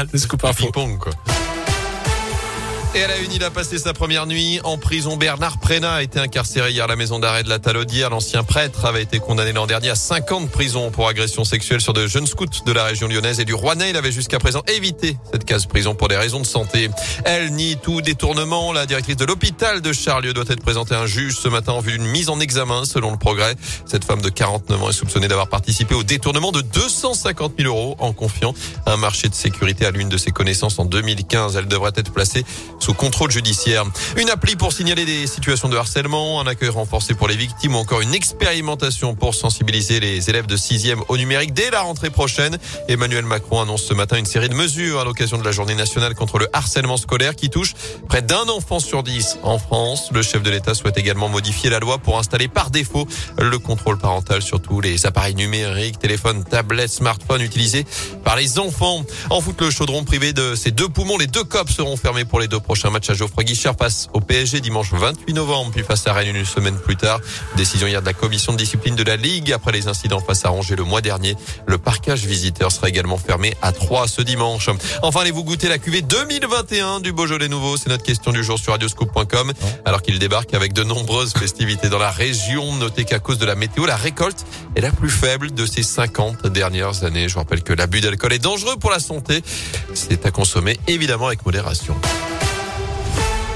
Le scoop info. Ping-pong, quoi. Et à la une, il a passé sa première nuit en prison. Bernard Prénat a été incarcéré hier à la maison d'arrêt de la Talaudière. L'ancien prêtre avait été condamné l'an dernier à 5 ans de prison pour agression sexuelle sur de jeunes scouts de la région lyonnaise et du Rouennais. Il avait jusqu'à présent évité cette case prison pour des raisons de santé. Elle nie tout détournement. La directrice de l'hôpital de Charlieu doit être présentée à un juge ce matin en vue d'une mise en examen selon le progrès. Cette femme de 49 ans est soupçonnée d'avoir participé au détournement de 250 000 euros en confiant un marché de sécurité à l'une de ses connaissances en 2015. Elle devrait être placée sous contrôle judiciaire. Une appli pour signaler des situations de harcèlement, un accueil renforcé pour les victimes ou encore une expérimentation pour sensibiliser les élèves de 6e au numérique dès la rentrée prochaine. Emmanuel Macron annonce ce matin une série de mesures à l'occasion de la journée nationale contre le harcèlement scolaire qui touche près d'un enfant sur dix en France. Le chef de l'État souhaite également modifier la loi pour installer par défaut le contrôle parental sur tous les appareils numériques, téléphones, tablettes, smartphones utilisés par les enfants. En foot, le chaudron privé de ses deux poumons, les deux copes seront fermés pour les deux prochains matchs à Geoffroy Guichard passe au PSG dimanche 28 novembre, puis face à Rennes une semaine plus tard. Décision hier de la commission de discipline de la Ligue après les incidents face à Angers le mois dernier. Le parcage visiteur sera également fermé à 3 ce dimanche. Enfin, allez-vous goûter la cuvée 2021 du Beaujolais nouveau? C'est notre question du jour sur radioscoop.com. Alors qu'il débarque avec de nombreuses festivités dans la région, notez qu'à cause de la météo, la récolte est la plus faible de ces 50 dernières années. Je rappelle que l'abus d'alcool est dangereux pour la santé. C'est à consommer évidemment avec modération.